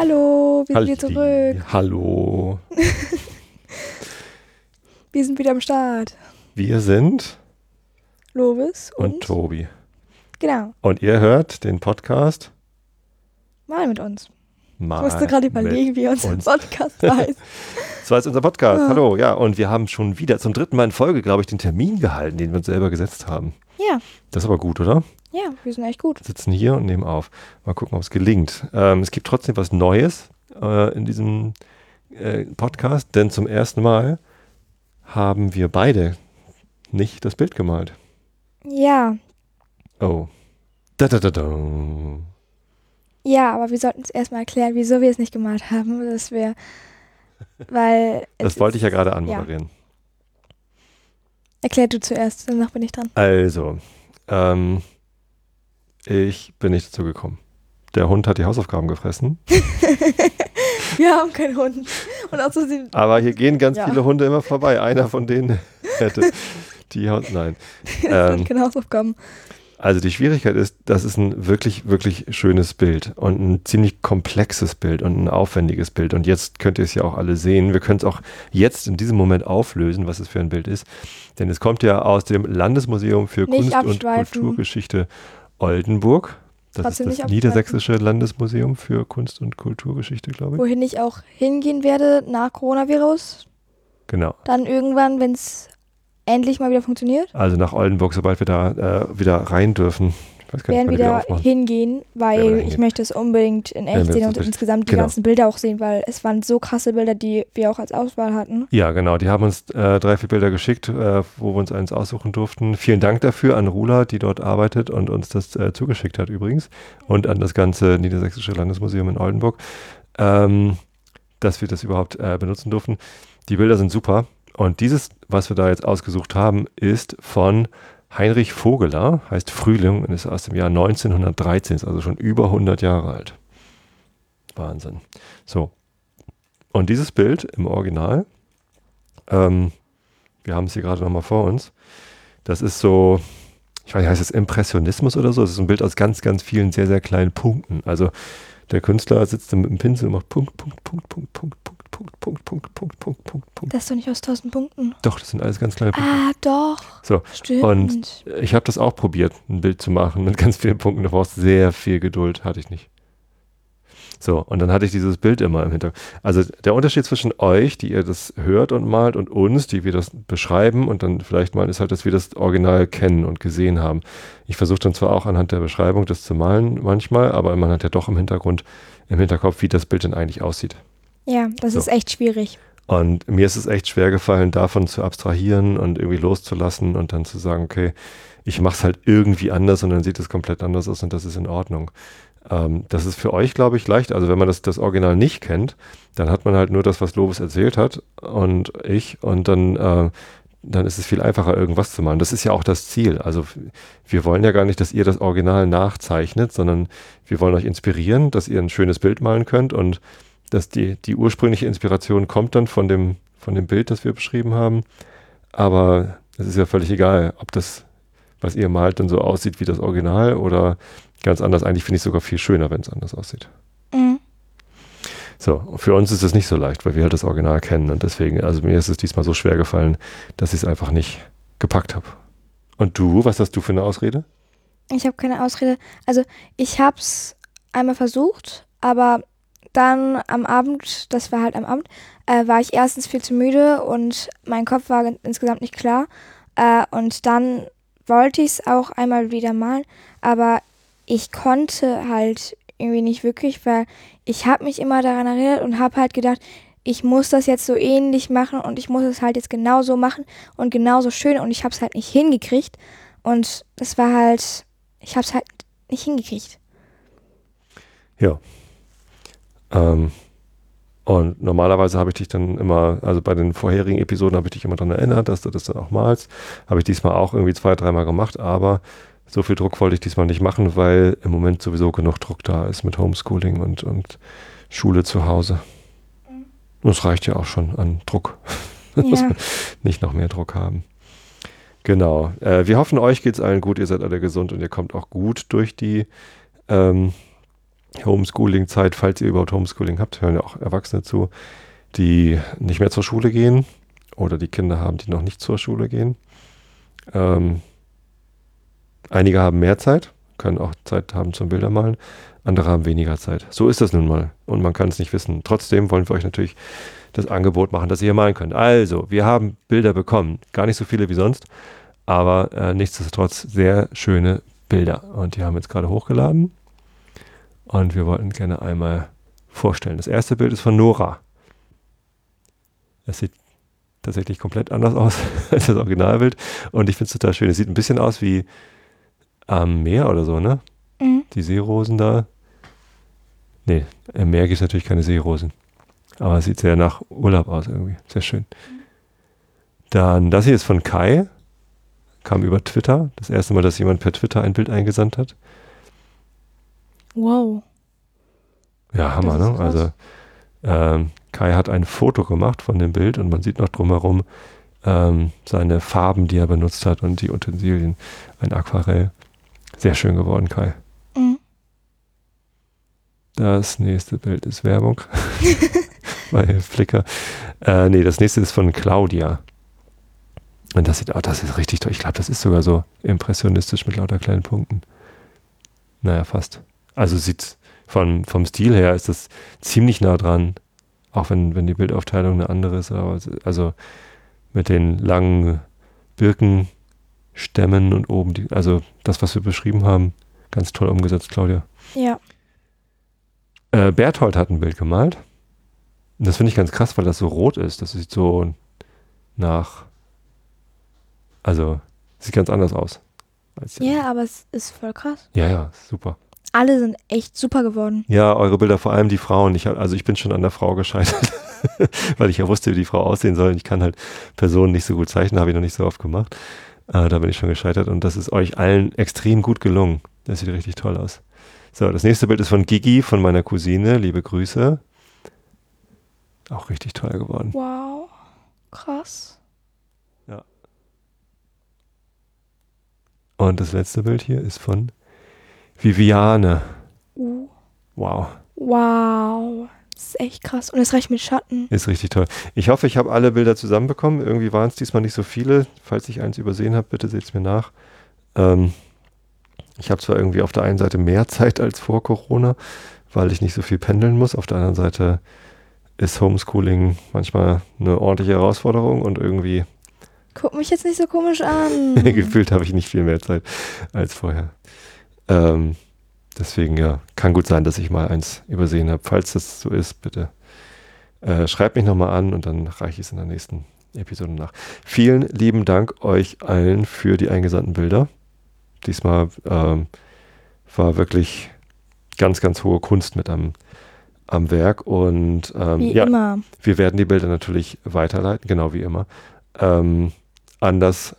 Hallo, wir sind wieder zurück. Hallo. wir sind wieder am Start. Wir sind Lovis und, und, Tobi. Genau, Und ihr hört den Podcast mal mit uns. mal. Ich musste gerade überlegen, wie unser uns. Podcast heißt. Das war jetzt unser Podcast. Ah. Hallo, ja. Und wir haben schon wieder zum dritten Mal in Folge, glaube ich, den Termin gehalten, den wir uns selber gesetzt haben. Ja, Das ist aber gut, oder? Ja, wir sind echt gut. sitzen hier und nehmen auf. Mal gucken, ob es gelingt. Ähm, es gibt trotzdem was Neues äh, in diesem äh, Podcast, denn zum ersten Mal haben wir beide nicht das Bild gemalt. Ja, Oh. Da, da, da, da. ja, aber wir sollten es erstmal erklären, wieso wir es nicht gemalt haben. Dass wir, weil. Das wollte ich ja gerade anmoderieren. Erklär du zuerst, danach bin ich dran. Also, ähm, ich bin nicht dazu gekommen. Der Hund hat die Hausaufgaben gefressen. Wir haben keinen Hund. Und außerdem. Aber hier gehen ganz Ja. viele Hunde immer vorbei. Einer von denen hätte die Haus. Nein. Das Ähm, keine Hausaufgaben. Also die Schwierigkeit ist, das ist ein wirklich, wirklich schönes Bild und ein ziemlich komplexes Bild und ein aufwendiges Bild. Und jetzt könnt ihr es ja auch alle sehen. Wir können es auch jetzt in diesem Moment auflösen, was es für ein Bild ist. Denn es kommt ja aus dem Landesmuseum für Nicht Kunst und. Kulturgeschichte Oldenburg. Das Trotzdem ist das. Niedersächsische Landesmuseum für Kunst und Kulturgeschichte, glaube ich. Wohin ich auch hingehen werde nach Coronavirus. Genau. Dann irgendwann, wenn es endlich mal wieder funktioniert, Also nach Oldenburg, sobald wir da äh, wieder rein dürfen. Ich werden wieder aufmachen. hingehen, weil ich hingehen. möchte es unbedingt in echt wir sehen und insgesamt die genau. ganzen Bilder auch sehen, weil es waren so krasse Bilder, die wir auch als Auswahl hatten. Ja, genau. Die haben uns äh, drei, vier Bilder geschickt, äh, wo wir uns eins aussuchen durften. Vielen Dank dafür an Rula, die dort arbeitet und uns das äh, zugeschickt hat übrigens. Und an das ganze Niedersächsische Landesmuseum in Oldenburg, ähm, dass wir das überhaupt äh, benutzen durften. Die Bilder sind super. Und dieses, was wir da jetzt ausgesucht haben, ist von Heinrich Vogeler, heißt Frühling und ist aus dem Jahr 1913, ist also schon über 100 Jahre alt. Wahnsinn. So. Und dieses Bild im Original, ähm, wir haben es hier gerade nochmal vor uns, das ist so, ich weiß nicht, heißt es Impressionismus oder so? Das ist ein Bild aus ganz, ganz vielen sehr, sehr kleinen Punkten. Also der Künstler sitzt dann mit dem Pinsel und macht Punkt, Punkt, Punkt, Punkt, Punkt, Punkt, Punkt, Punkt, Punkt, Punkt, Punkt, Punkt, Punkt. Das ist doch nicht aus 1000 Punkten. Doch, das sind alles ganz kleine Punkte. Ah, doch. So, Stimmt. und ich habe das auch probiert, ein Bild zu machen mit ganz vielen Punkten. Du brauchst sehr viel Geduld, hatte ich nicht. So, und dann hatte ich dieses Bild immer im Hintergrund. Also der Unterschied zwischen euch, die ihr das hört und malt, und uns, die wir das beschreiben und dann vielleicht malen, ist halt, dass wir das Original kennen und gesehen haben. Ich versuche dann zwar auch anhand der Beschreibung das zu malen manchmal, aber man hat ja doch im Hintergrund, im Hinterkopf, wie das Bild denn eigentlich aussieht. Ja, das So. ist echt schwierig. Und mir ist es echt schwer gefallen, davon zu abstrahieren und irgendwie loszulassen und dann zu sagen, okay, ich mache es halt irgendwie anders und dann sieht es komplett anders aus und das ist in Ordnung. Ähm, das ist für euch, glaube ich, leicht. Also wenn man das, das Original nicht kennt, dann hat man halt nur das, was Lovis erzählt hat und ich und dann, äh, dann ist es viel einfacher, irgendwas zu malen. Das ist ja auch das Ziel. Also wir wollen ja gar nicht, dass ihr das Original nachzeichnet, sondern wir wollen euch inspirieren, dass ihr ein schönes Bild malen könnt und dass die, die ursprüngliche Inspiration kommt dann von dem, von dem Bild, das wir beschrieben haben. Aber es ist ja völlig egal, ob das, was ihr malt, dann so aussieht wie das Original oder ganz anders. Eigentlich finde ich es sogar viel schöner, wenn es anders aussieht. Mhm. So, für uns ist es nicht so leicht, weil wir halt das Original kennen und deswegen, also mir ist es diesmal so schwer gefallen, dass ich es einfach nicht gepackt habe. Und du, was hast du für eine Ausrede? Ich habe keine Ausrede. Also ich habe es einmal versucht, aber dann am Abend, das war halt am Abend, äh, war ich erstens viel zu müde und mein Kopf war in- insgesamt nicht klar. Äh, und dann wollte ich es auch einmal wieder malen, aber ich konnte halt irgendwie nicht wirklich, weil ich habe mich immer daran erinnert und habe halt gedacht, ich muss das jetzt so ähnlich machen und ich muss es halt jetzt genauso machen und genauso schön und ich habe es halt nicht hingekriegt. Und das war halt, ich habe es halt nicht hingekriegt. Ja. Ähm, und normalerweise habe ich dich dann immer, also bei den vorherigen Episoden habe ich dich immer daran erinnert, dass du das dann auch malst. Habe ich diesmal auch irgendwie zwei, dreimal gemacht, aber so viel Druck wollte ich diesmal nicht machen, weil im Moment sowieso genug Druck da ist mit Homeschooling und, und Schule zu Hause. Und es reicht ja auch schon an Druck. Muss Ja. man nicht noch mehr Druck haben. Genau. Äh, wir hoffen, euch geht es allen gut, ihr seid alle gesund und ihr kommt auch gut durch die ähm, Homeschooling-Zeit, falls ihr überhaupt Homeschooling habt, hören ja auch Erwachsene zu, die nicht mehr zur Schule gehen oder die Kinder haben, die noch nicht zur Schule gehen. Ähm, einige haben mehr Zeit, können auch Zeit haben zum Bildermalen, andere haben weniger Zeit. So ist das nun mal und man kann es nicht wissen. Trotzdem wollen wir euch natürlich das Angebot machen, dass ihr hier malen könnt. Also, wir haben Bilder bekommen, gar nicht so viele wie sonst, aber äh, nichtsdestotrotz sehr schöne Bilder und die haben wir jetzt gerade hochgeladen und wir wollten gerne einmal vorstellen. Das erste Bild ist von Nora. Es sieht tatsächlich komplett anders aus als das Originalbild. Und ich finde es total schön. Es sieht ein bisschen aus wie am Meer oder so, ne? Mhm. Die Seerosen da. Nee, im Meer gibt es natürlich keine Seerosen. Aber es sieht sehr nach Urlaub aus irgendwie. Sehr schön. Dann, das hier ist von Kai. Kam über Twitter. Das erste Mal, dass jemand per Twitter ein Bild eingesandt hat. Wow. Ja, Hammer, ne? Also ähm, Kai hat ein Foto gemacht von dem Bild und man sieht noch drumherum ähm, seine Farben, die er benutzt hat und die Utensilien. Ein Aquarell. Sehr schön geworden, Kai. Mhm. Das nächste Bild ist Werbung. Bei Flickr. Äh, nee, das nächste ist von Claudia. Und das sieht, oh, das ist richtig toll. Ich glaube, das ist sogar so impressionistisch mit lauter kleinen Punkten. Naja, fast. Also sieht von, vom Stil her ist das ziemlich nah dran auch wenn, wenn die Bildaufteilung eine andere ist, aber also mit den langen Birkenstämmen und oben, die, also das, was wir beschrieben haben, ganz toll umgesetzt, Claudia. Ja. Äh, Berthold hat ein Bild gemalt. Und das finde ich ganz krass, weil das so rot ist. Das sieht so nach, also sieht ganz anders aus. ja, aber es ist voll krass. Ja, ja, super alle sind echt super geworden. Ja, eure Bilder, vor allem die Frauen. Ich also ich bin schon an der Frau gescheitert, weil ich ja wusste, wie die Frau aussehen soll. Ich kann halt Personen nicht so gut zeichnen, habe ich noch nicht so oft gemacht. Äh, da bin ich schon gescheitert und das ist euch allen extrem gut gelungen. Das sieht richtig toll aus. So, das nächste Bild ist von Gigi, von meiner Cousine. Liebe Grüße. Auch richtig toll geworden. Wow, krass. Ja. Und das letzte Bild hier ist von Viviane. Uh. Wow. Wow. Das ist echt krass. Und es reicht mit Schatten. Ist richtig toll. Ich hoffe, ich habe alle Bilder zusammenbekommen. Irgendwie waren es diesmal nicht so viele. Falls ich eins übersehen habe, bitte seht es mir nach. Ähm, ich habe zwar irgendwie auf der einen Seite mehr Zeit als vor Corona, weil ich nicht so viel pendeln muss. Auf der anderen Seite ist Homeschooling manchmal eine ordentliche Herausforderung und irgendwie. Guck mich jetzt nicht so komisch an. Gefühlt habe ich nicht viel mehr Zeit als vorher. Ähm, deswegen ja, kann gut sein, dass ich mal eins übersehen habe. Falls das so ist, bitte äh, schreibt mich nochmal an und dann reiche ich es in der nächsten Episode nach. Vielen lieben Dank euch allen für die eingesandten Bilder. Diesmal ähm, war wirklich ganz, ganz hohe Kunst mit am, am Werk und ähm, wie ja, immer. wir werden die Bilder natürlich weiterleiten, genau wie immer, ähm, an das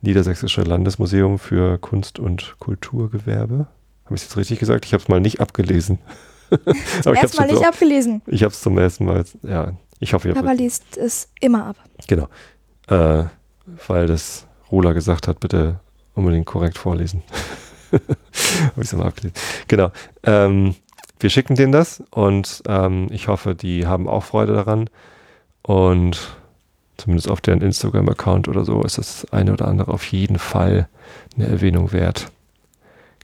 Niedersächsische Landesmuseum für Kunst und Kulturgewerbe. Habe ich es jetzt richtig gesagt? Ich habe es mal nicht abgelesen. zum ersten Mal nicht abgelesen. Ich habe es zum ersten Mal, ja. Ich hoffe, ihr Papa liest es immer ab. Genau. Äh, weil das Rola gesagt hat, bitte unbedingt korrekt vorlesen. habe ich es mal abgelesen. Genau. Ähm, wir schicken denen das und ähm, ich hoffe, die haben auch Freude daran. Und zumindest auf deren Instagram-Account oder so, ist das eine oder andere auf jeden Fall eine Erwähnung wert.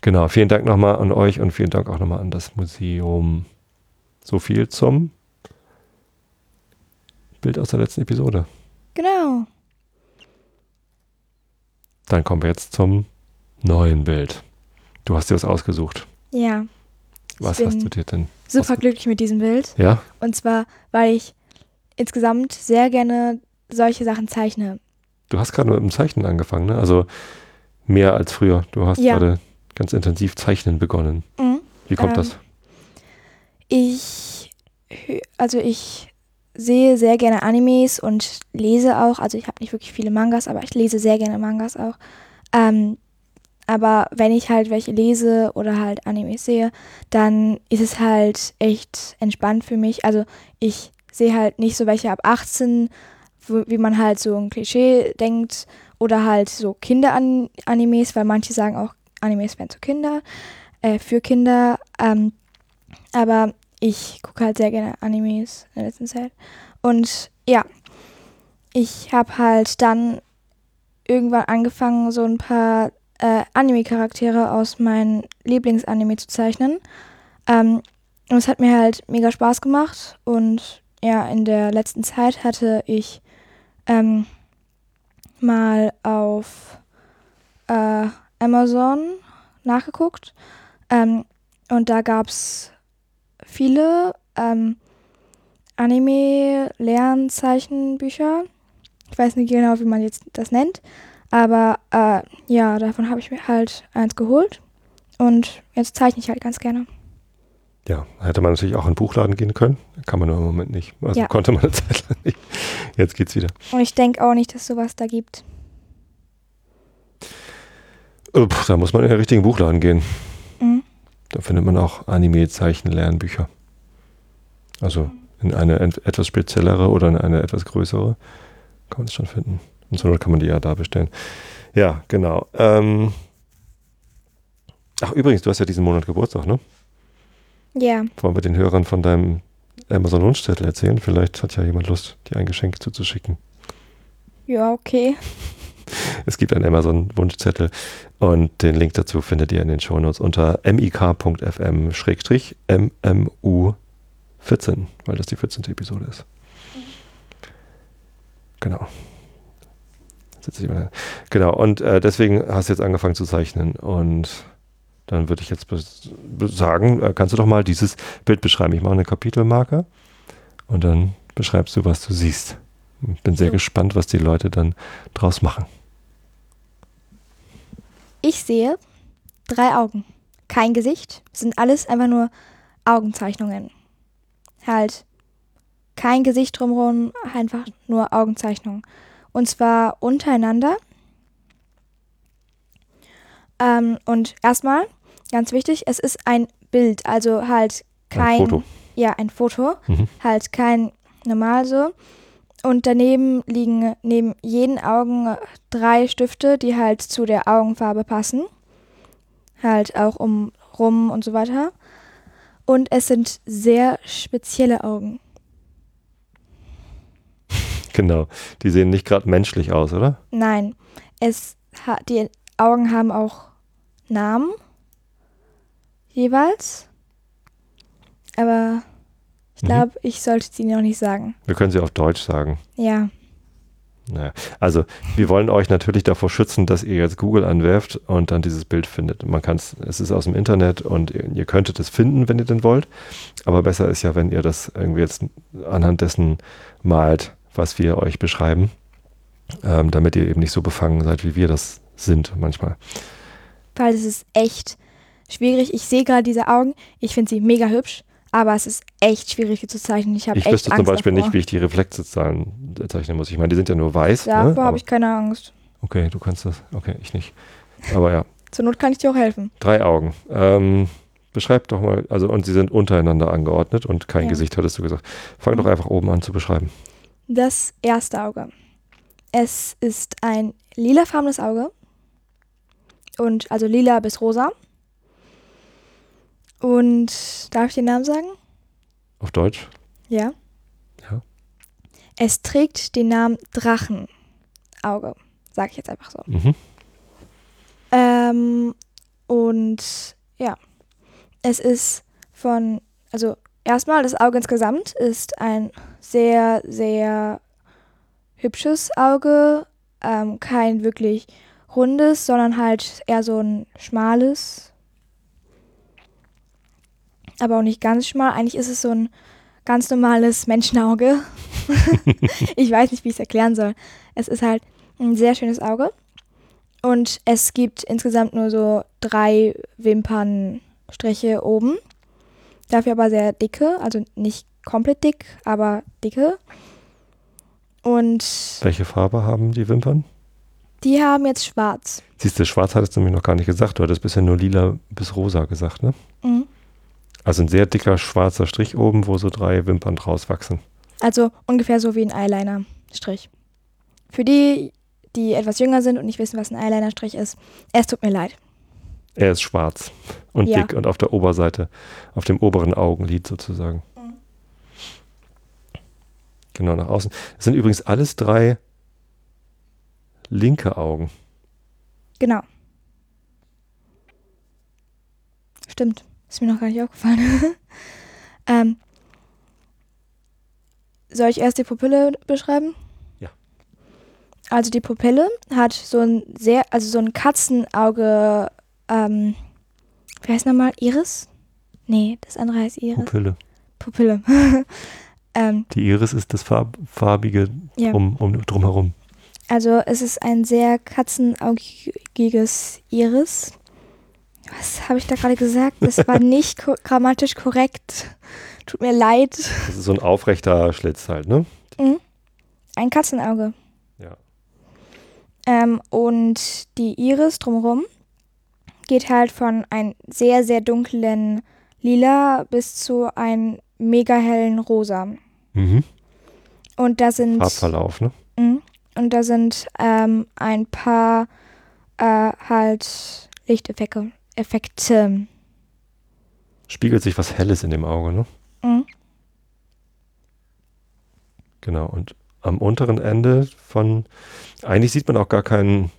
Genau, vielen Dank nochmal an euch und vielen Dank auch nochmal an das Museum. So viel zum Bild aus der letzten Episode. Genau. Dann kommen wir jetzt zum neuen Bild. Du hast dir was ausgesucht. Ja. Was hast du dir denn? Super glücklich mit diesem Bild. Ja. Und zwar, weil ich insgesamt sehr gerne solche Sachen zeichne. Du hast gerade mit dem Zeichnen angefangen, ne? Also mehr als früher. Du hast ja. gerade ganz intensiv Zeichnen begonnen. Mhm. Wie kommt ähm, das? Ich, also ich sehe sehr gerne Animes und lese auch. Also ich habe nicht wirklich viele Mangas, aber ich lese sehr gerne Mangas auch. Ähm, aber wenn ich halt welche lese oder halt Animes sehe, dann ist es halt echt entspannt für mich. Also ich sehe halt nicht so welche ab 18 wie man halt so ein Klischee denkt oder halt so Kinder-Animes, weil manche sagen auch, Animes wären zu Kinder, äh, für Kinder. Ähm, Aber ich gucke halt sehr gerne Animes in der letzten Zeit. Und ja, ich habe halt dann irgendwann angefangen, so ein paar äh, Anime-Charaktere aus meinem Lieblingsanime zu zeichnen. Ähm, und es hat mir halt mega Spaß gemacht. Und ja, in der letzten Zeit hatte ich ähm, mal auf äh, Amazon nachgeguckt. Ähm, und da gab es viele ähm, Anime-Lernzeichenbücher. Ich weiß nicht genau, wie man jetzt das nennt. Aber äh, ja, davon habe ich mir halt eins geholt. Und jetzt zeichne ich halt ganz gerne. Ja, hätte man natürlich auch in den Buchladen gehen können. Kann man nur im Moment nicht. Also Ja. konnte man eine Zeit lang nicht. Jetzt geht's wieder. Und ich denke auch nicht, dass sowas da gibt. Äh, pff, Da muss man in den richtigen Buchladen gehen. Mhm. Da findet man auch Anime-Zeichen-Lernbücher. Also in eine etwas speziellere oder in eine etwas größere kann man es schon finden. Und so kann man die ja da bestellen. Ja, genau. Ähm Ach, übrigens, du hast ja diesen Monat Geburtstag, ne? Ja, Wollen wir den Hörern von deinem Amazon-Wunschzettel erzählen? Vielleicht hat ja jemand Lust, dir ein Geschenk zuzuschicken. ja, okay. Es gibt einen Amazon-Wunschzettel und den Link dazu findet ihr in den Shownotes unter mik.fm-mmu14, weil das die 14. Episode ist. Genau. Genau, und äh, deswegen hast du jetzt angefangen zu zeichnen und dann würde ich jetzt sagen, äh, kannst du doch mal dieses Bild beschreiben. Ich mache eine Kapitelmarke und dann beschreibst du, was du siehst. Ich bin sehr So. gespannt, was die Leute dann draus machen. Ich sehe drei Augen. Kein Gesicht. Es sind alles einfach nur Augenzeichnungen. Halt kein Gesicht drumherum, einfach nur Augenzeichnungen. Und zwar untereinander. Ähm, und erstmal, ganz wichtig, es ist ein Bild, also halt kein. Ein Foto. Ja, ein Foto. Mhm. Halt kein normal so. Und daneben liegen neben jeden Augen drei Stifte, die halt zu der Augenfarbe passen. Halt auch um rum und so weiter. Und es sind sehr spezielle Augen. Genau. Die sehen nicht gerade menschlich aus, oder? Nein, es ha die Augen haben auch Namen jeweils. Aber ich Mhm. glaube, ich sollte sie noch nicht sagen. Wir können sie auf Deutsch sagen. Ja, Naja. Also, wir wollen euch natürlich davor schützen, dass ihr jetzt Google anwerft und dann dieses Bild findet. Man kann es, es ist aus dem Internet und ihr, ihr könntet es finden, wenn ihr denn wollt. Aber besser ist ja, wenn ihr das irgendwie jetzt anhand dessen malt, was wir euch beschreiben, ähm, damit ihr eben nicht so befangen seid, wie wir das sind manchmal. weil es ist echt schwierig. Ich sehe gerade diese Augen. Ich finde sie mega hübsch, aber es ist echt schwierig zu zeichnen. Ich habe Ich echt wüsste Angst zum Beispiel davor. nicht, wie ich die Reflexzahlen zeichnen muss. Ich meine, die sind ja nur weiß. Davor ne? habe Aber- ich keine Angst. Okay, du kannst das. Okay, ich nicht. Aber ja, Zur Not kann ich dir auch helfen. drei Augen. Ähm, beschreib doch mal, also und sie sind untereinander angeordnet und kein Ja. Gesicht, hattest du gesagt. Fang doch Mhm. einfach oben an zu beschreiben. Das erste Auge. Es ist ein lilafarbenes Auge. Und also lila bis rosa. Und darf ich den Namen sagen? Auf Deutsch? Ja. Ja. Es trägt den Namen Drachenauge. Sag ich jetzt einfach so. Mhm. Ähm, und ja, es ist von, also erstmal das Auge insgesamt ist ein sehr, sehr hübsches Auge. Ähm, kein wirklich rundes, sondern halt eher so ein schmales. Aber auch nicht ganz schmal. Eigentlich ist es so ein ganz normales Menschenauge. ich weiß nicht, wie ich es erklären soll. Es ist halt ein sehr schönes Auge. Und es gibt insgesamt nur so drei Wimpernstriche oben. Dafür aber sehr dicke, also nicht komplett dick, aber dicke. Und Welche Farbe haben die Wimpern? die haben jetzt schwarz. Siehst du, schwarz hattest du nämlich noch gar nicht gesagt. Du hattest bisher nur lila bis rosa gesagt, ne? Mhm. Also ein sehr dicker schwarzer Strich oben, wo so drei Wimpern draus wachsen. Also ungefähr so wie ein Eyeliner-Strich. Für die, die etwas jünger sind und nicht wissen, was ein Eyeliner-Strich ist, es tut mir leid. Er ist schwarz und Ja. dick und auf der Oberseite, auf dem oberen Augenlid sozusagen. Mhm. Genau nach außen. Es sind übrigens alles drei linke Augen. Genau. Stimmt. Ist mir noch gar nicht aufgefallen. ähm, soll ich erst die Pupille beschreiben? Ja. Also die Pupille hat so ein sehr, also so ein Katzenauge, ähm, wie heißt nochmal? Iris? Nee, das andere heißt Iris. Pupille. Pupille. ähm, Die Iris ist das farb, farbige ja. drum, um, drumherum. Also es ist ein sehr katzenaugiges Iris. Was habe ich da gerade gesagt? Das war nicht ko grammatisch korrekt. Tut mir leid. Das ist so ein aufrechter Schlitz halt, ne? Mhm. Ein Katzenauge. Ja. Ähm, und die Iris drumherum geht halt von einem sehr, sehr dunklen Lila bis zu einem mega hellen Rosa. Mhm. Und da sind Farbverlauf, ne? Mhm. Und da sind ähm, ein paar äh, halt Lichteffekte. Effekte. Spiegelt sich was Helles in dem Auge, ne? Mhm. Genau. Und am unteren Ende von, eigentlich sieht man auch gar kein,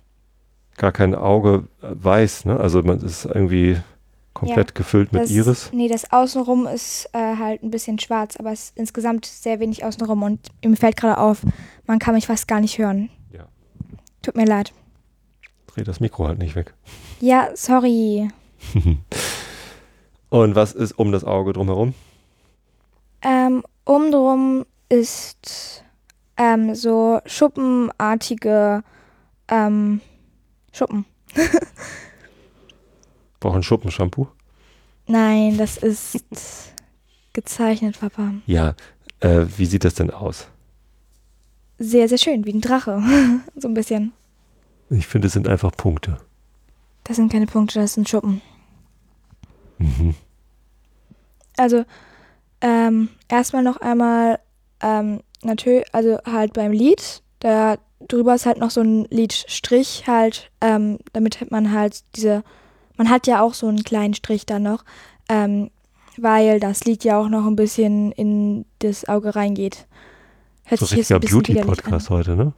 gar kein Auge äh, weiß, ne? Also man ist irgendwie komplett gefüllt mit Das, Iris. Nee, das Außenrum ist äh, halt ein bisschen schwarz, aber es ist insgesamt sehr wenig Außenrum und mir fällt gerade auf, man kann mich fast gar nicht hören. Ja. Tut mir leid. Dreh das Mikro halt nicht weg. Ja, sorry. Und was ist um das Auge drumherum? Ähm, umdrum ist ähm, so schuppenartige ähm, Schuppen. Braucht ein Schuppenshampoo? Nein, das ist gezeichnet, Papa. Ja. Äh, wie sieht das denn aus? Sehr, sehr schön, wie ein Drache. so ein bisschen. Ich finde, es sind einfach Punkte. Das sind keine Punkte, das sind Schuppen. Mhm. Also, ähm, erstmal noch einmal, ähm, natürlich, also halt beim Lied, da drüber ist halt noch so ein Lidstrich halt, ähm, damit hat man halt diese, man hat ja auch so einen kleinen Strich dann noch, ähm, weil das Lied ja auch noch ein bisschen in das Auge reingeht. Hört So richtiger. Beauty-Podcast heute, ne?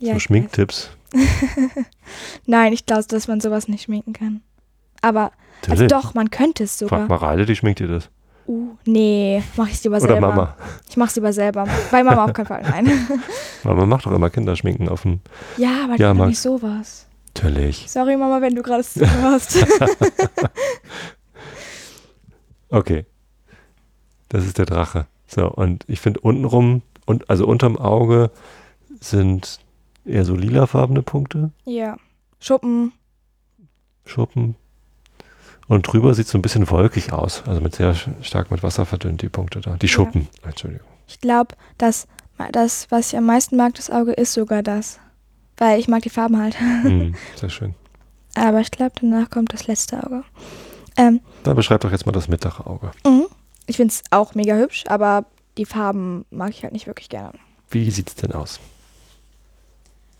Ja, so. Schminktipps. Nein, ich glaube, dass man sowas nicht schminken kann. Aber, also doch, man könnte es sogar. Frag mal Reile, die schminkt dir das. Uh, nee, mach ich lieber Oder selber. Mama. Ich mach's lieber selber. Bei Mama auf keinen Fall, nein. Mama macht doch immer Kinderschminken auf dem. Ja, aber Ja, nicht sowas. Natürlich. Sorry, Mama, wenn du gerade zuhörst. Okay. Das ist der Drache. So, und ich finde untenrum, und, also unterm Auge sind eher so lilafarbene Punkte, ja. Schuppen. Schuppen. Und drüber sieht es so ein bisschen wolkig aus. Also mit sehr stark mit Wasser verdünnt, die Punkte da. Die Ja. Schuppen. Entschuldigung. Ich glaube, dass das, was ich am meisten mag, das Auge, ist sogar das. Weil ich mag die Farben halt. Hm, sehr schön. Aber ich glaube, danach kommt das letzte Auge. Ähm, Dann beschreib doch jetzt mal das mittlere Auge. mhm. ich finde es auch mega hübsch, aber die Farben mag ich halt nicht wirklich gerne. Wie sieht es denn aus?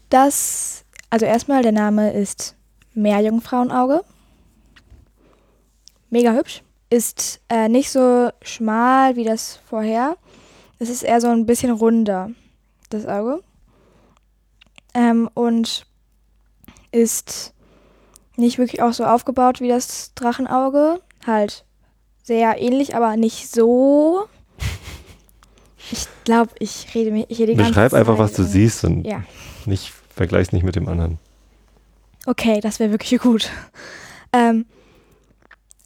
Das, also erstmal, der Name ist Meerjungfrauenauge. Mega hübsch. Ist äh, nicht so schmal wie das vorher. Es ist eher so ein bisschen runder, das Auge. Ähm, und ist nicht wirklich auch so aufgebaut wie das Drachenauge. Halt sehr ähnlich, aber nicht so. Ich glaube, ich rede mich. Ich rede die ganze Beschreib einfach, Zeit was du siehst und Ja. Nicht vergleich's nicht mit dem anderen. Okay, das wäre wirklich gut. Ähm,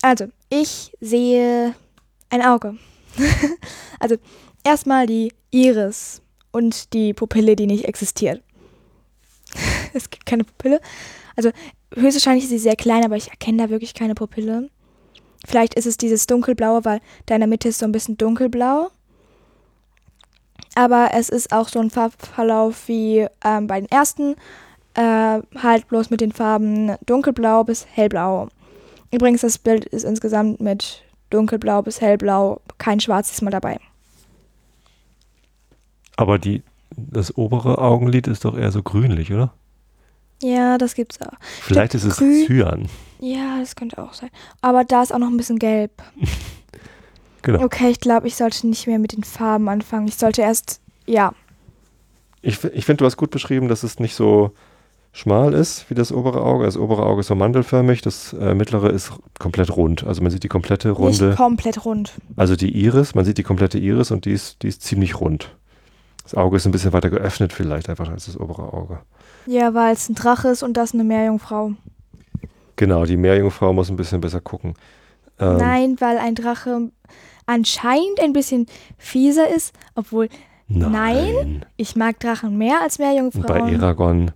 also, ich sehe ein Auge. also, erstmal die Iris und die Pupille, die nicht existiert. es gibt keine Pupille. Also, höchstwahrscheinlich ist sie sehr klein, aber ich erkenne da wirklich keine Pupille. Vielleicht ist es dieses dunkelblaue, weil da in der Mitte ist so ein bisschen dunkelblau. Aber es ist auch so ein Farbverlauf wie ähm, bei den ersten äh, halt bloß mit den Farben dunkelblau bis hellblau. Übrigens, das Bild ist insgesamt mit dunkelblau bis hellblau, kein Schwarz ist mal dabei. Aber die, das obere Augenlid ist doch eher so grünlich, oder? Ja, das gibt's auch. Vielleicht ist es Cyan. Ja, das könnte auch sein. Aber da ist auch noch ein bisschen gelb. Genau. Okay, ich glaube, ich sollte nicht mehr mit den Farben anfangen. Ich sollte erst, ja. Ich, ich finde, du hast gut beschrieben, dass es nicht so schmal ist wie das obere Auge. Das obere Auge ist so mandelförmig, das äh, mittlere ist komplett rund. Also man sieht die komplette Runde, Nicht komplett rund. also die Iris, man sieht die komplette Iris und die ist, die ist ziemlich rund. Das Auge ist ein bisschen weiter geöffnet vielleicht einfach als das obere Auge. Ja, weil es ein Drache ist und das eine Meerjungfrau. Genau, die Meerjungfrau muss ein bisschen besser gucken. Ähm, Nein, weil ein Drache anscheinend ein bisschen fieser ist, obwohl nein. Nein. ich mag Drachen mehr als Und bei Meerjungfrauen. Eragon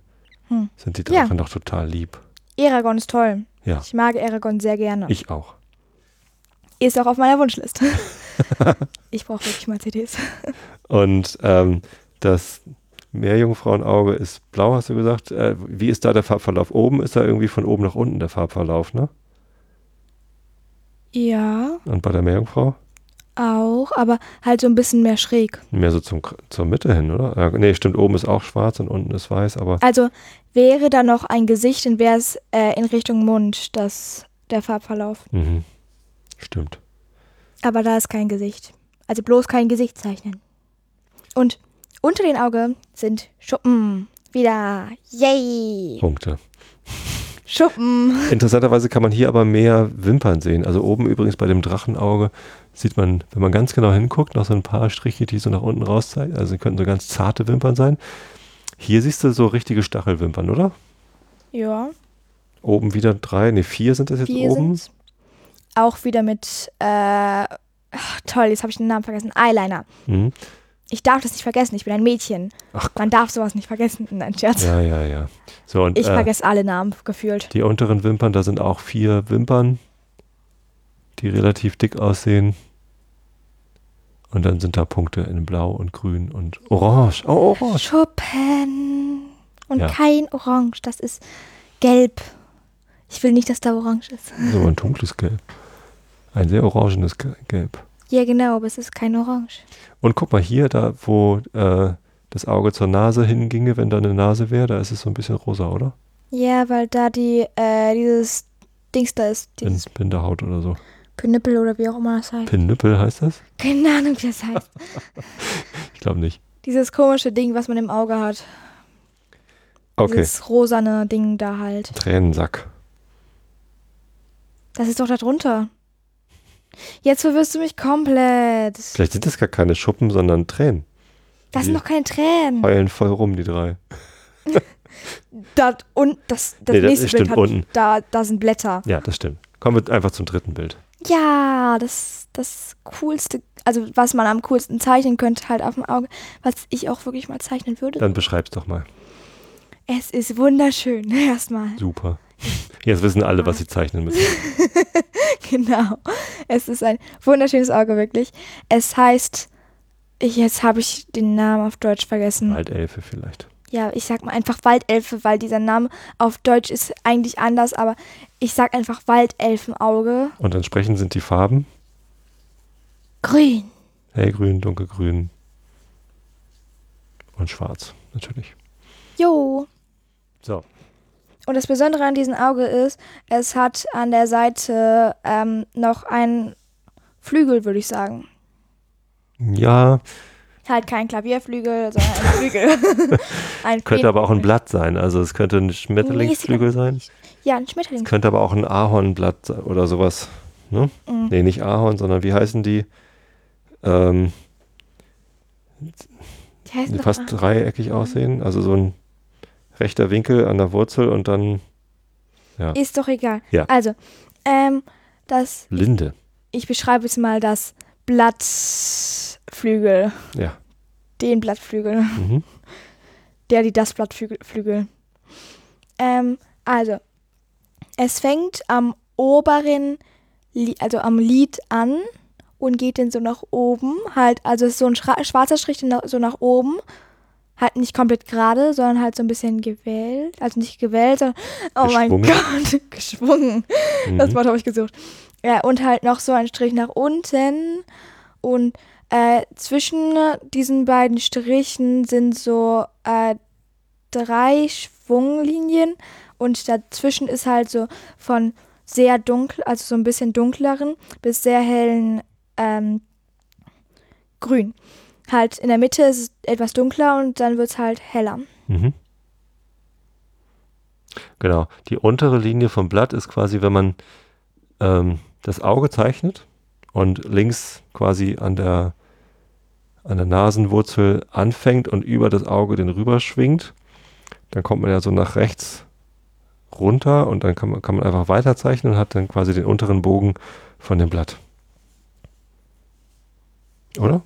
Hm. sind die Ja. Drachen doch total lieb. Eragon ist toll. Ja. Ich mag Eragon sehr gerne. Ich auch. Ist auch auf meiner Wunschliste. ich brauche wirklich mal CDs. Und ähm, das Meerjungfrauenauge ist blau, hast du gesagt. Äh, wie ist da der Farbverlauf? Oben ist da irgendwie von oben nach unten der Farbverlauf, ne? Ja, Und bei der Meerjungfrau? Auch, aber halt so ein bisschen mehr schräg. Mehr so zum, zur Mitte hin, oder? Ja, nee, stimmt, oben ist auch schwarz und unten ist weiß, aber Also wäre da noch ein Gesicht, dann wäre es äh, in Richtung Mund, das, der Farbverlauf. mhm. stimmt. Aber da ist kein Gesicht. Also bloß kein Gesicht zeichnen. Und unter den Augen sind Schuppen. Wieder. Yay! Punkte. Schuppen. Interessanterweise kann man hier aber mehr Wimpern sehen. Also oben übrigens bei dem Drachenauge sieht man, wenn man ganz genau hinguckt, noch so ein paar Striche, die so nach unten raus zeigen. Also könnten so ganz zarte Wimpern sein. Hier siehst du so richtige Stachelwimpern, oder? Ja, Oben wieder drei, ne, vier sind das jetzt vier oben. sind's. Auch wieder mit, äh, ach, toll, jetzt habe ich den Namen vergessen. Eyeliner. Mhm. Ich darf das nicht vergessen, ich bin ein Mädchen. Ach Man darf sowas nicht vergessen. Nein, Scherz. Ja, ja, ja. So, und Ich äh, vergesse alle Namen gefühlt. die unteren Wimpern, da sind auch vier Wimpern, die relativ dick aussehen. Und dann sind da Punkte in Blau und Grün und Orange. Oh, Orange. Schuppen. Und Ja. kein Orange, das ist gelb. Ich will nicht, dass da Orange ist. So ein dunkles Gelb. Ein sehr orangenes Ge- Gelb. Ja, genau, aber es ist kein Orange. Und guck mal hier, da wo äh, das Auge zur Nase hinginge, wenn da eine Nase wäre, da ist es so ein bisschen rosa, oder? Ja, weil da die, äh, dieses Dings da ist, dieses Bindehaut oder so. Pinnippel oder wie auch immer das heißt. Pinnüppel heißt das? Keine Ahnung, wie das heißt. Ich glaube nicht. Dieses komische Ding, was man im Auge hat. Okay. Dieses rosane Ding da halt. Tränensack. Das ist doch da drunter. Jetzt verwirrst du mich komplett. Vielleicht sind das gar keine Schuppen, sondern Tränen. Das sind Die doch keine Tränen. heulen voll rum, die drei. Da, und das, das Nee, das nächste stimmt Bild hat, unten. Da, da sind Blätter. Ja, das stimmt. Kommen wir einfach zum dritten Bild. Ja, das, das coolste, also was man am coolsten zeichnen könnte, halt auf dem Auge, was ich auch wirklich mal zeichnen würde. Dann beschreib's doch mal. Es ist wunderschön, erstmal. Super. Jetzt wissen alle, was sie zeichnen müssen. Genau. Es ist ein wunderschönes Auge, wirklich. Es heißt, ich, jetzt habe ich den Namen auf Deutsch vergessen. Waldelfe vielleicht. Ja, ich sag mal einfach Waldelfe, weil dieser Name auf Deutsch ist eigentlich anders, aber ich sag einfach Waldelfenauge. Und entsprechend sind die Farben Grün. hellgrün, dunkelgrün und schwarz natürlich. Jo. So. Und das Besondere an diesem Auge ist, es hat an der Seite ähm, noch einen Flügel, würde ich sagen. Ja, Halt kein Klavierflügel, sondern ein Flügel. ein könnte aber auch ein Blatt sein. Also es könnte ein Schmetterlingsflügel sein. Ja, ein Schmetterling. Könnte aber auch ein Ahornblatt sein oder sowas. Ne? Mhm. Nee, nicht Ahorn, sondern wie heißen die? Ähm, Die heißen die fast dreieckig aussehen. Also so ein rechter Winkel an der Wurzel und dann Ist doch egal. Ja. Also, ähm, das, Linde. ich beschreibe jetzt mal das Blattflügel. Ja. Den Blattflügel. Mhm. Der, die das Blattflügel. Flügel. Ähm, also, es fängt am oberen, also am Lid an und geht dann so nach oben. Halt, also es ist so ein schwarzer Strich so nach oben. Halt nicht komplett gerade, sondern halt so ein bisschen gewellt. Also nicht gewellt, sondern, oh mein. Gott, geschwungen. Das Mhm. Wort habe ich gesucht. Ja, und halt noch so ein Strich nach unten. Und äh, zwischen diesen beiden Strichen sind so äh, drei Schwunglinien und dazwischen ist halt so von sehr dunkel, also so ein bisschen dunkleren bis sehr hellen ähm, Grün. Halt in der Mitte ist es etwas dunkler und dann wird es halt heller. Mhm. Genau. Die untere Linie vom Blatt ist quasi, wenn man ähm, das Auge zeichnet und links quasi an der, an der Nasenwurzel anfängt und über das Auge den rüber schwingt. Dann kommt man ja so nach rechts runter und dann kann man, kann man einfach weiterzeichnen und hat dann quasi den unteren Bogen von dem Blatt. Oder?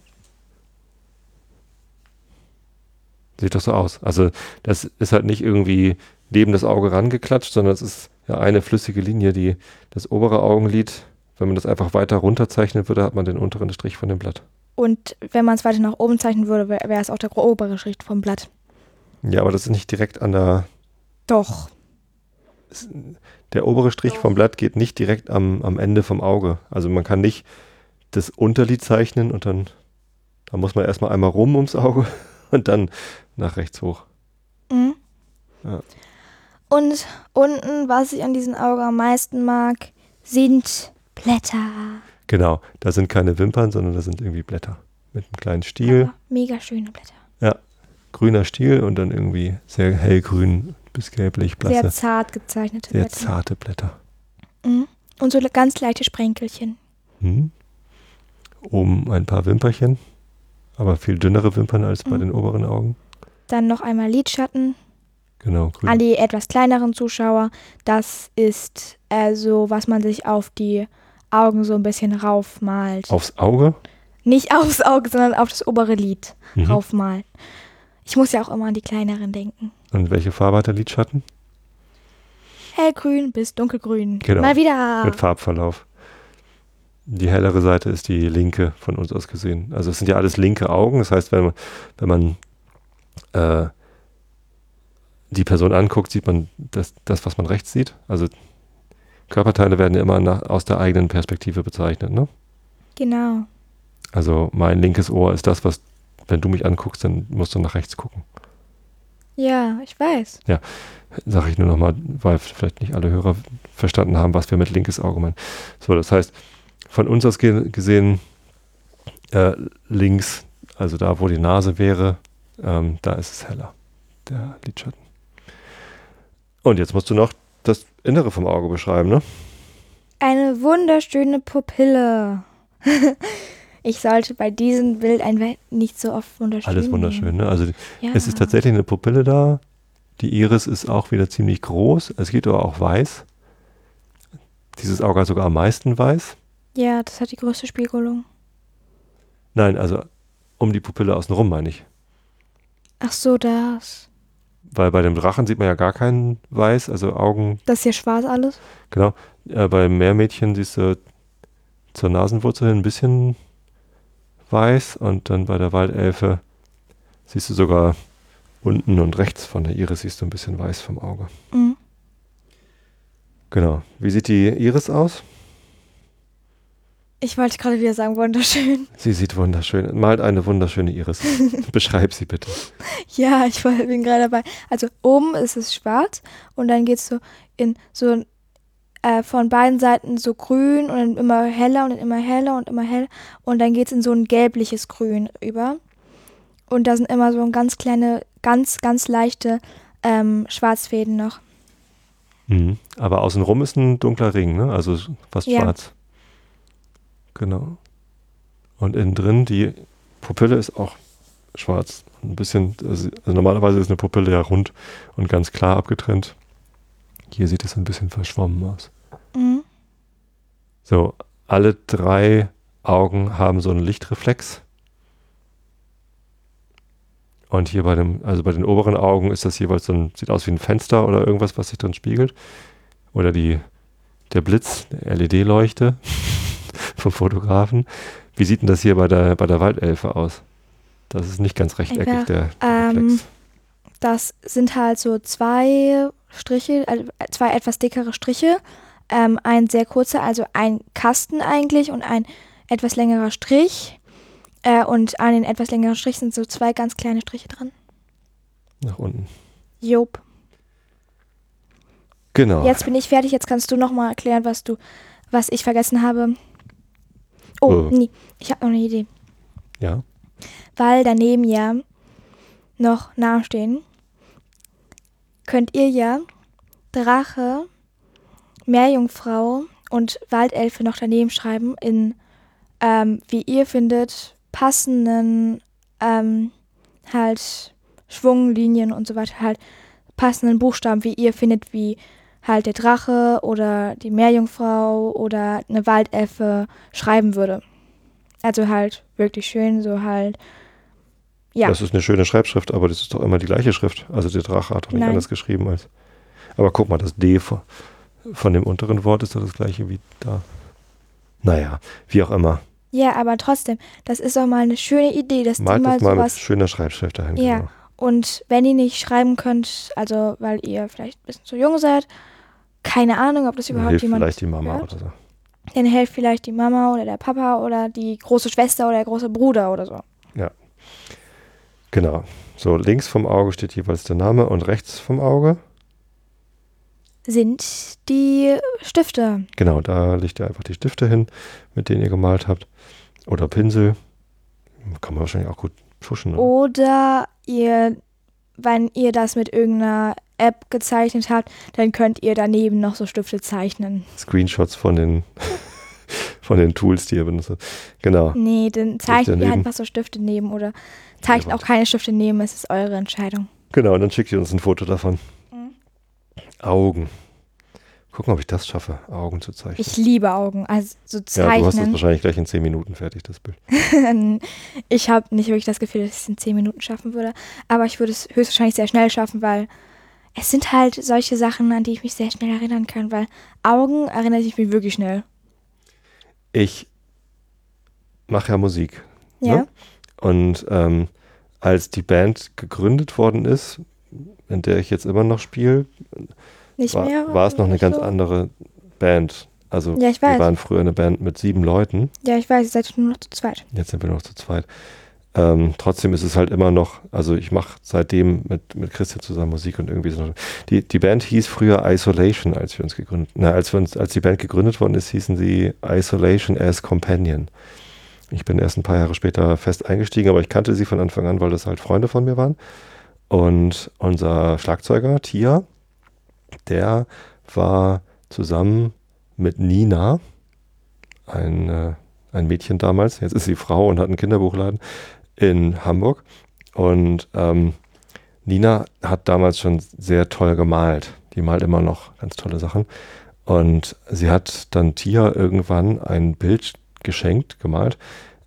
Sieht doch so aus. Also das ist halt nicht irgendwie neben das Auge rangeklatscht, sondern es ist ja eine flüssige Linie, die das obere Augenlid, wenn man das einfach weiter runterzeichnen würde, hat man den unteren Strich von dem Blatt. Und wenn man es weiter nach oben zeichnen würde, wäre wär es auch der obere Strich vom Blatt. Ja, aber das ist nicht direkt an der. Doch. Der obere Strich vom Blatt geht nicht direkt am, am Ende vom Auge. Also man kann nicht das Unterlid zeichnen und dann, da muss man erstmal einmal rum ums Auge und dann nach rechts hoch. Mhm. Ja. Und unten, was ich an diesem Auge am meisten mag, sind Blätter. Genau, da sind keine Wimpern, sondern da sind irgendwie Blätter. Mit einem kleinen Stiel, Aber mega schöne Blätter. grüner Stiel und dann irgendwie sehr hellgrün bis gelblich, Sehr blasse, zart gezeichnete sehr Blätter. zarte Blätter. Mhm. Und so ganz leichte Sprenkelchen. Mhm. Oben ein paar Wimperchen, aber viel dünnere Wimpern als bei Mhm. den oberen Augen. Dann noch einmal Lidschatten. Genau, grün. An die etwas kleineren Zuschauer, das ist so, was man sich auf die Augen so ein bisschen raufmalt. Aufs Auge. Nicht aufs Auge, sondern auf das obere Lid Mhm. raufmalen. Ich muss ja auch immer an die kleineren denken. Und welche Farbe hat der Lidschatten? Hellgrün bis dunkelgrün. Genau. Mal wieder. Mit Farbverlauf. Die hellere Seite ist die linke von uns aus gesehen. Also es sind ja alles linke Augen. Das heißt, wenn man, wenn man äh, die Person anguckt, sieht man das, das, was man rechts sieht. Also Körperteile werden ja immer nach, aus der eigenen Perspektive bezeichnet. Ne? Genau. Also mein linkes Ohr ist das, was, wenn du mich anguckst, dann musst du nach rechts gucken. Ja, ich weiß. Sage ich nur nochmal, weil vielleicht nicht alle Hörer verstanden haben, was wir mit linkes Auge meinen. So, das heißt, von uns aus ge gesehen, äh, links, also da, wo die Nase wäre, ähm, da ist es heller, der Lidschatten. Und jetzt musst du noch das Innere vom Auge beschreiben, ne? Eine wunderschöne Pupille. ich sollte bei diesem Bild ein nicht so oft wunderschön. Alles wunderschön, ne? Also Ja. es ist tatsächlich eine Pupille da. Die Iris ist auch wieder ziemlich groß. Es geht aber auch weiß. Dieses Auge hat sogar am meisten weiß. Ja, das hat die größte Spiegelung. Nein, also um die Pupille außenrum meine ich. Ach so, das. Weil bei dem Drachen sieht man ja gar keinen Weiß, also Augen, Das ist hier schwarz alles. genau. Äh, beim Meermädchen siehst du zur Nasenwurzel hin ein bisschen weiß und dann bei der Waldelfe siehst du sogar unten und rechts von der Iris siehst du ein bisschen weiß vom Auge. Mhm. Genau. Wie sieht die Iris aus? Ich wollte gerade wieder sagen, wunderschön. Sie sieht wunderschön. Malt eine wunderschöne Iris. Beschreib sie bitte. Ja, ich bin gerade dabei. Also oben ist es schwarz und dann geht es so in so äh, von beiden Seiten so grün und dann immer heller und dann immer heller und immer heller und dann geht es in so ein gelbliches Grün über. Und da sind immer so ein ganz kleine, ganz, ganz leichte ähm, Schwarzfäden noch. Mhm. Aber außenrum ist ein dunkler Ring, ne? Also fast Ja. schwarz. Genau. Und innen drin, die Pupille ist auch schwarz. Ein bisschen, also also normalerweise ist eine Pupille ja rund und ganz klar abgetrennt. Hier sieht es ein bisschen verschwommen aus. Mhm. So, alle drei Augen haben so einen Lichtreflex. Und hier bei dem, also bei den oberen Augen ist das jeweils so ein, sieht aus wie ein Fenster oder irgendwas, was sich drin spiegelt. Oder die, der Blitz, der LED-Leuchte vom Fotografen. Wie sieht denn das hier bei der, bei der Waldelfe aus? Das ist nicht ganz rechteckig, Einfach, der ähm. Das sind halt so zwei Striche, also zwei etwas dickere Striche. Ähm, ein sehr kurzer, also ein Kasten eigentlich und ein etwas längerer Strich. Äh, und an den etwas längeren Strich sind so zwei ganz kleine Striche dran. Nach unten. Job. Genau. Jetzt bin ich fertig. Jetzt kannst du noch mal erklären, was du, was ich vergessen habe. Oh, Oh. nee, ich habe noch eine Idee. Ja. Weil daneben ja noch Namen stehen, könnt ihr ja Drache, Meerjungfrau und Waldelfe noch daneben schreiben in, ähm, wie ihr findet, passenden ähm, halt Schwunglinien und so weiter, halt passenden Buchstaben, wie ihr findet, wie halt der Drache oder die Meerjungfrau oder eine Waldelfe schreiben würde. Also halt wirklich schön, so halt. Ja. Das ist eine schöne Schreibschrift, aber das ist doch immer die gleiche Schrift. Also der Drache hat doch nicht Nein. anders geschrieben als. Aber guck mal, das D von, von dem unteren Wort ist doch das gleiche wie da. Naja, wie auch immer. Ja, aber trotzdem, das ist doch mal eine schöne Idee, dass Malt die mal das mal mit sowas. schöner Schreibschrift dahin. Ja. genau. Und wenn ihr nicht schreiben könnt, also weil ihr vielleicht ein bisschen zu jung seid, keine Ahnung, ob das überhaupt hilft jemand. vielleicht die Mama hört. oder so. Dann hilft vielleicht die Mama oder der Papa oder die große Schwester oder der große Bruder oder so. Genau. So, links vom Auge steht jeweils der Name und rechts vom Auge. Sind die Stifte. Genau, da legt ihr einfach die Stifte hin, mit denen ihr gemalt habt. Oder Pinsel. Kann man wahrscheinlich auch gut. Oh. Oder? Oder ihr, wenn ihr das mit irgendeiner App gezeichnet habt, dann könnt ihr daneben noch so Stifte zeichnen. Screenshots von den, von den Tools, die ihr benutzt. Genau. Nee, dann zeichnet ihr einfach so Stifte neben oder zeichnet auch keine Stifte neben, es ist eure Entscheidung. Genau, und dann schickt ihr uns ein Foto davon. Mhm. Augen. Gucken, ob ich das schaffe, Augen zu zeichnen. Ich liebe Augen, also so ja, du hast das zeichnen. wahrscheinlich gleich in 10 Minuten fertig, das Bild. ich habe nicht wirklich das Gefühl, dass ich es in 10 Minuten schaffen würde, aber ich würde es höchstwahrscheinlich sehr schnell schaffen, weil es sind halt solche Sachen, an die ich mich sehr schnell erinnern kann, weil Augen erinnere ich mich wirklich schnell. Ich mache ja Musik. Ja. Ne? Und ähm, als die Band gegründet worden ist, in der ich jetzt immer noch spiele, war, war es noch eine ganz so? andere Band. Also Ja, ich wir waren früher eine Band mit sieben Leuten, Ja, ich weiß, ihr seid nur noch zu zweit. jetzt sind wir noch zu zweit. Ähm, trotzdem ist es halt immer noch, also ich mache seitdem mit, mit Christian zusammen Musik und irgendwie so. Die, die Band hieß früher Isolation, als wir uns gegründet, na, als wir uns, als die Band gegründet worden ist, hießen sie Isolation as Companion. Ich bin erst ein paar Jahre später fest eingestiegen, aber ich kannte sie von Anfang an, weil das halt Freunde von mir waren. Und unser Schlagzeuger, Tia, der war zusammen mit Nina, ein, äh, ein Mädchen damals, jetzt ist sie Frau und hat einen Kinderbuchladen in Hamburg. Und ähm, Nina hat damals schon sehr toll gemalt. Die malt immer noch ganz tolle Sachen. Und sie hat dann Tia irgendwann ein Bild geschenkt, gemalt,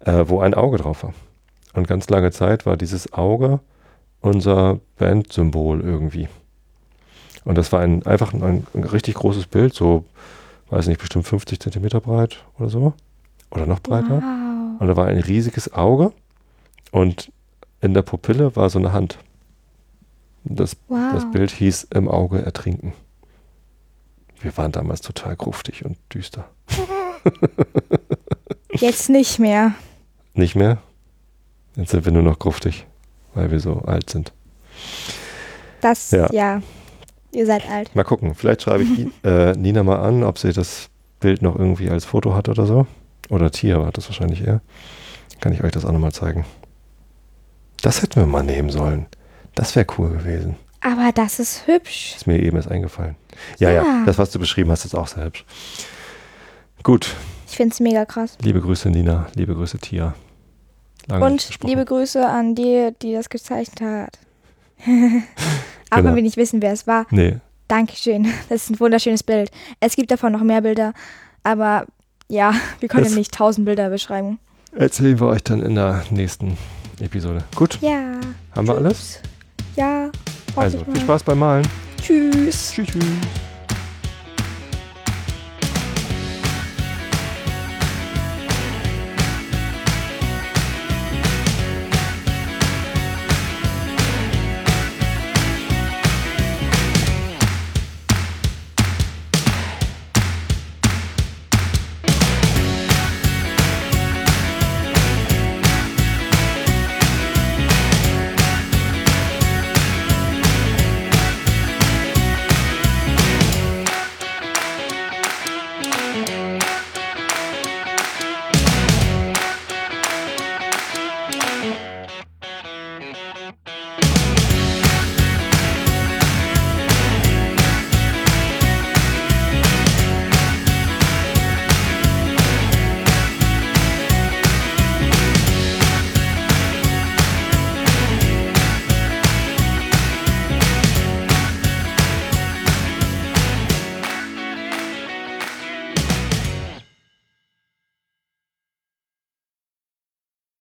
äh, wo ein Auge drauf war. Und ganz lange Zeit war dieses Auge unser Bandsymbol irgendwie. Und das war ein, einfach ein, ein richtig großes Bild, so, weiß nicht, bestimmt 50 Zentimeter breit oder so. Oder noch breiter. Wow. Und da war ein riesiges Auge und in der Pupille war so eine Hand. Das, Wow. das Bild hieß Im Auge ertrinken. Wir waren damals total gruftig und düster. Jetzt nicht mehr. Nicht mehr? Jetzt sind wir nur noch gruftig, weil wir so alt sind. Das, Ja. ja. Ihr seid alt. Mal gucken, vielleicht schreibe ich äh, Nina mal an, ob sie das Bild noch irgendwie als Foto hat oder so. Oder Tia hat das wahrscheinlich eher. Kann ich euch das auch nochmal zeigen. Das hätten wir mal nehmen sollen. Das wäre cool gewesen. Aber das ist hübsch. Ist mir eben erst eingefallen. Ja, ja, Ja. das, was du beschrieben hast, ist auch sehr hübsch. Gut, Ich finde es mega krass. liebe Grüße Nina, liebe Grüße Tia. Lange Und liebe Grüße an die, die das gezeichnet hat. Auch Genau. wenn wir nicht wissen, wer es war. Nee, Dankeschön. Das ist ein wunderschönes Bild. Es gibt davon noch mehr Bilder, aber ja, wir können Das- nicht tausend Bilder beschreiben. erzählen wir euch dann in der nächsten Episode. Gut, Ja. haben wir alles? Ja. Also, ich viel. Spaß beim Malen. Tschüss. Tschüss, tschüss.